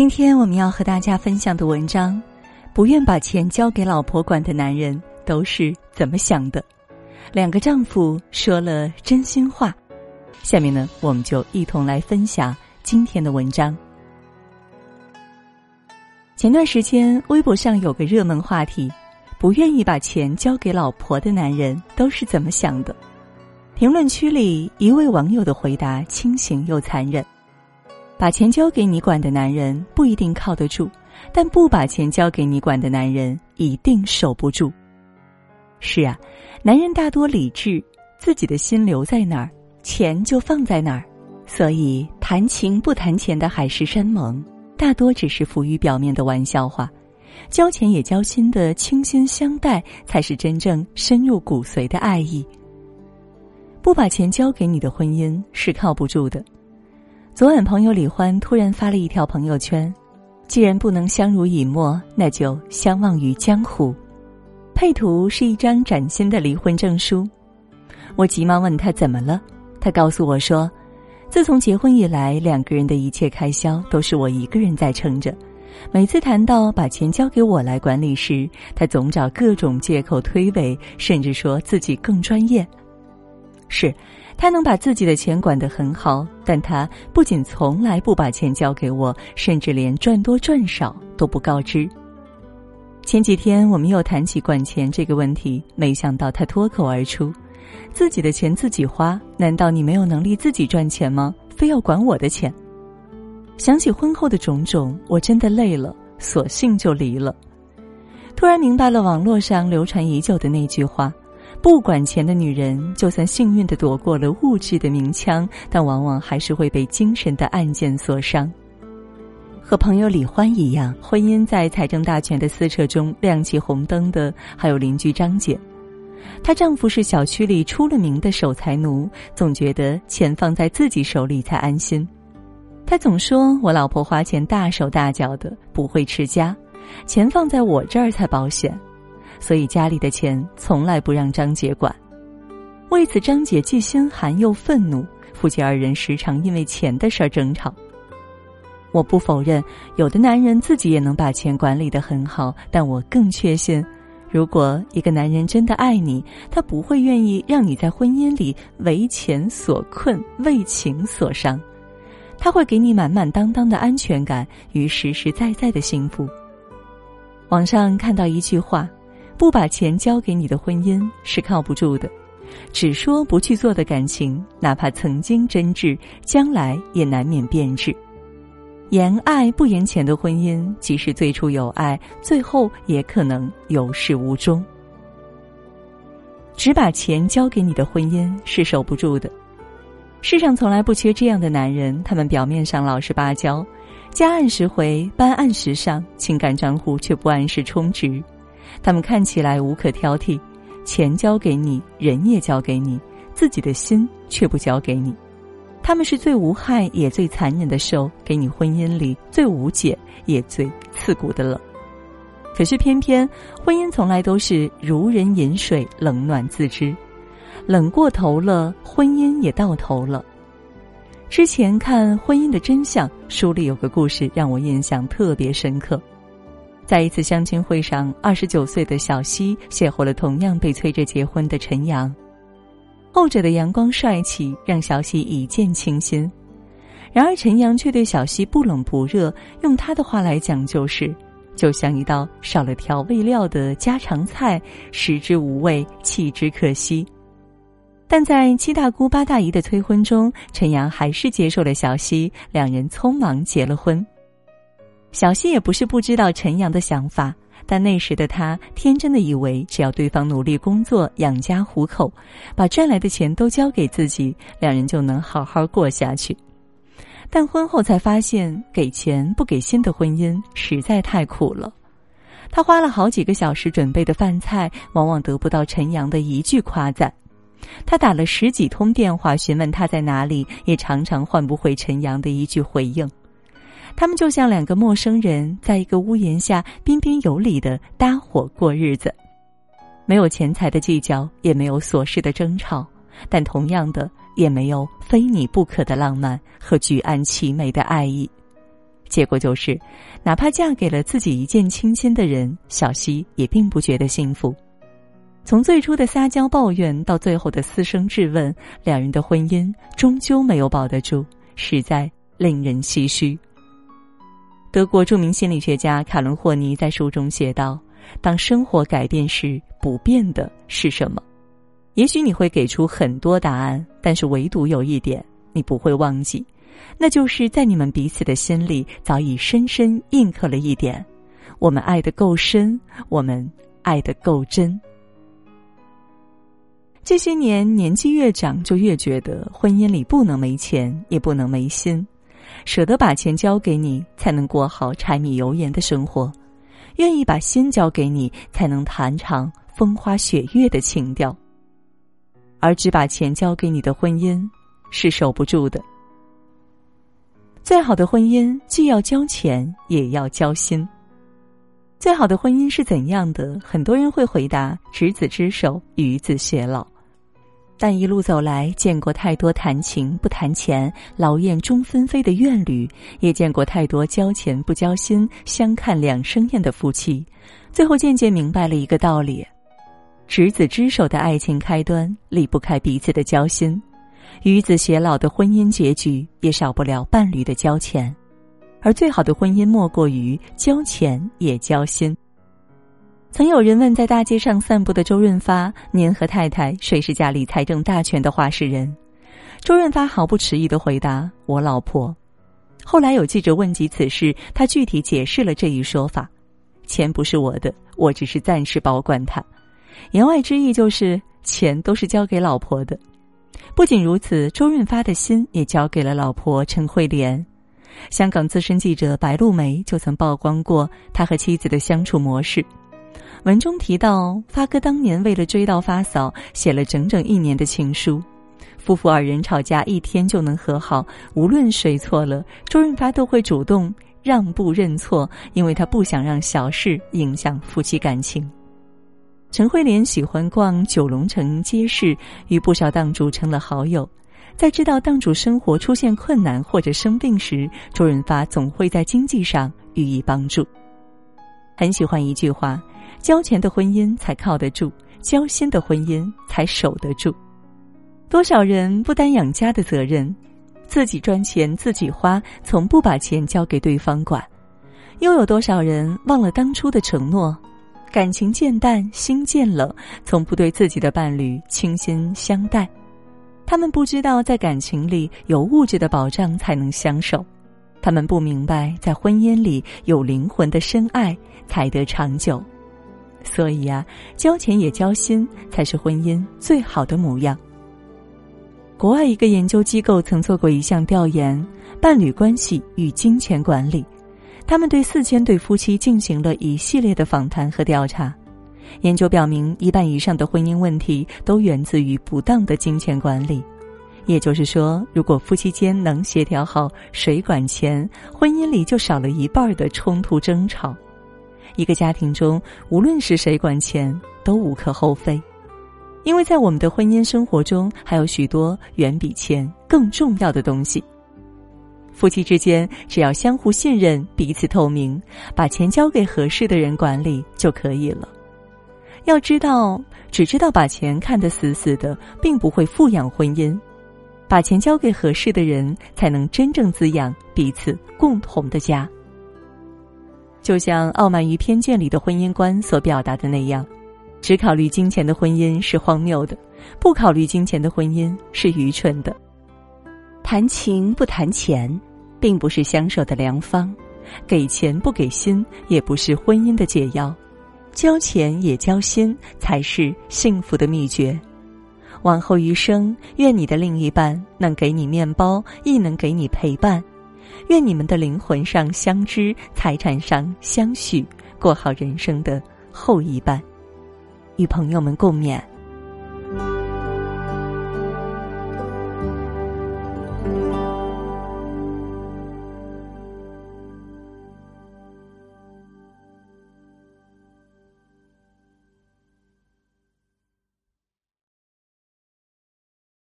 今天我们要和大家分享的文章，不愿把钱交给老婆管的男人都是怎么想的？两个丈夫说了真心话。下面呢，我们就一同来分享今天的文章。前段时间，微博上有个热门话题：不愿意把钱交给老婆的男人都是怎么想的？评论区里，一位网友的回答清醒又残忍。把钱交给你管的男人不一定靠得住，但不把钱交给你管的男人一定守不住。是啊，男人大多理智，自己的心留在哪儿，钱就放在哪儿。所以谈情不谈钱的海誓山盟，大多只是浮于表面的玩笑话。交钱也交心的倾心相待，才是真正深入骨髓的爱意。不把钱交给你的婚姻是靠不住的。昨晚，朋友李欢突然发了一条朋友圈：“既然不能相濡以沫，那就相忘于江湖。”配图是一张崭新的离婚证书。我急忙问他怎么了，他告诉我说：“自从结婚以来，两个人的一切开销都是我一个人在撑着。每次谈到把钱交给我来管理时，他总找各种借口推诿，甚至说自己更专业。”是。他能把自己的钱管得很好，但他不仅从来不把钱交给我，甚至连赚多赚少都不告知。前几天我们又谈起管钱这个问题，没想到他脱口而出：“自己的钱自己花，难道你没有能力自己赚钱吗？非要管我的钱？”想起婚后的种种，我真的累了，索性就离了。突然明白了网络上流传已久的那句话。不管钱的女人，就算幸运的躲过了物质的明枪，但往往还是会被精神的暗箭所伤。和朋友李欢一样，婚姻在财政大权的撕扯中亮起红灯的，还有邻居张姐。她丈夫是小区里出了名的守财奴，总觉得钱放在自己手里才安心。他总说我老婆花钱大手大脚的，不会持家，钱放在我这儿才保险。所以家里的钱从来不让张姐管，为此张姐既心寒又愤怒，夫妻二人时常因为钱的事儿争吵。我不否认，有的男人自己也能把钱管理得很好，但我更确信，如果一个男人真的爱你，他不会愿意让你在婚姻里为钱所困、为情所伤，他会给你满满当当的安全感与实实在在的幸福。网上看到一句话。不把钱交给你的婚姻是靠不住的，只说不去做的感情，哪怕曾经真挚，将来也难免变质。言爱不言钱的婚姻，即使最初有爱，最后也可能有始无终。只把钱交给你的婚姻是守不住的。世上从来不缺这样的男人，他们表面上老实巴交，家按时回，班按时上，情感账户却不按时充值。他们看起来无可挑剔，钱交给你，人也交给你，自己的心却不交给你。他们是最无害也最残忍的兽，给你婚姻里最无解也最刺骨的冷。可是偏偏婚姻从来都是如人饮水，冷暖自知。冷过头了，婚姻也到头了。之前看《婚姻的真相》书里有个故事，让我印象特别深刻。在一次相亲会上，二十九岁的小西邂逅了同样被催着结婚的陈阳。后者的阳光帅气让小西一见倾心，然而陈阳却对小西不冷不热，用他的话来讲就是，就像一道少了调味料的家常菜，食之无味，弃之可惜。但在七大姑八大姨的催婚中，陈阳还是接受了小西，两人匆忙结了婚。小西也不是不知道陈阳的想法，但那时的他天真的以为，只要对方努力工作养家糊口，把赚来的钱都交给自己，两人就能好好过下去。但婚后才发现，给钱不给心的婚姻实在太苦了。他花了好几个小时准备的饭菜，往往得不到陈阳的一句夸赞；他打了十几通电话询问他在哪里，也常常换不回陈阳的一句回应。他们就像两个陌生人，在一个屋檐下彬彬有礼的搭伙过日子，没有钱财的计较，也没有琐事的争吵，但同样的，也没有非你不可的浪漫和举案齐眉的爱意。结果就是，哪怕嫁给了自己一见倾心的人，小西也并不觉得幸福。从最初的撒娇抱怨到最后的私生质问，两人的婚姻终究没有保得住，实在令人唏嘘。德国著名心理学家卡伦霍尼在书中写道：“当生活改变时，不变的是什么？也许你会给出很多答案，但是唯独有一点你不会忘记，那就是在你们彼此的心里早已深深印刻了一点：我们爱得够深，我们爱得够真。”这些年，年纪越长，就越觉得婚姻里不能没钱，也不能没心。舍得把钱交给你，才能过好柴米油盐的生活；愿意把心交给你，才能谈场风花雪月的情调。而只把钱交给你的婚姻，是守不住的。最好的婚姻，既要交钱，也要交心。最好的婚姻是怎样的？很多人会回答：执子之手，与子偕老。但一路走来，见过太多谈情不谈钱、劳燕终分飞的怨侣，也见过太多交钱不交心、相看两生厌的夫妻。最后渐渐明白了一个道理：执子之手的爱情开端离不开彼此的交心；与子偕老的婚姻结局也少不了伴侣的交钱。而最好的婚姻，莫过于交钱也交心。曾有人问，在大街上散步的周润发：“您和太太谁是家里财政大权的话事人？”周润发毫不迟疑的回答：“我老婆。”后来有记者问及此事，他具体解释了这一说法：“钱不是我的，我只是暂时保管它。”言外之意就是钱都是交给老婆的。不仅如此，周润发的心也交给了老婆陈慧莲。香港资深记者白露梅就曾曝光过他和妻子的相处模式，文中提到发哥当年为了追到发嫂，写了整整一年的情书。夫妇二人吵架一天就能和好，无论谁错了，周润发都会主动让步认错，因为他不想让小事影响夫妻感情。陈慧莲喜欢逛九龙城街市，与不少档主成了好友。在知道档主生活出现困难或者生病时，周润发总会在经济上予以帮助。很喜欢一句话：“交钱的婚姻才靠得住，交心的婚姻才守得住。”多少人不担养家的责任，自己赚钱自己花，从不把钱交给对方管；又有多少人忘了当初的承诺，感情渐淡心渐冷，从不对自己的伴侣倾心相待。他们不知道，在感情里有物质的保障才能相守；他们不明白，在婚姻里有灵魂的深爱才得长久。所以啊，交钱也交心，才是婚姻最好的模样。国外一个研究机构曾做过一项调研：伴侣关系与金钱管理。他们对四千对夫妻进行了一系列的访谈和调查。研究表明，一半以上的婚姻问题都源自于不当的金钱管理。也就是说，如果夫妻间能协调好谁管钱，婚姻里就少了一半的冲突争吵。一个家庭中，无论是谁管钱，都无可厚非。因为在我们的婚姻生活中，还有许多远比钱更重要的东西。夫妻之间只要相互信任、彼此透明，把钱交给合适的人管理就可以了。要知道，只知道把钱看得死死的，并不会富养婚姻。把钱交给合适的人，才能真正滋养彼此共同的家。就像《傲慢与偏见》里的婚姻观所表达的那样，只考虑金钱的婚姻是荒谬的，不考虑金钱的婚姻是愚蠢的。谈情不谈钱，并不是相守的良方；给钱不给心，也不是婚姻的解药。交钱也交心，才是幸福的秘诀。往后余生，愿你的另一半能给你面包，亦能给你陪伴。愿你们的灵魂上相知，财产上相许，过好人生的后一半。与朋友们共勉。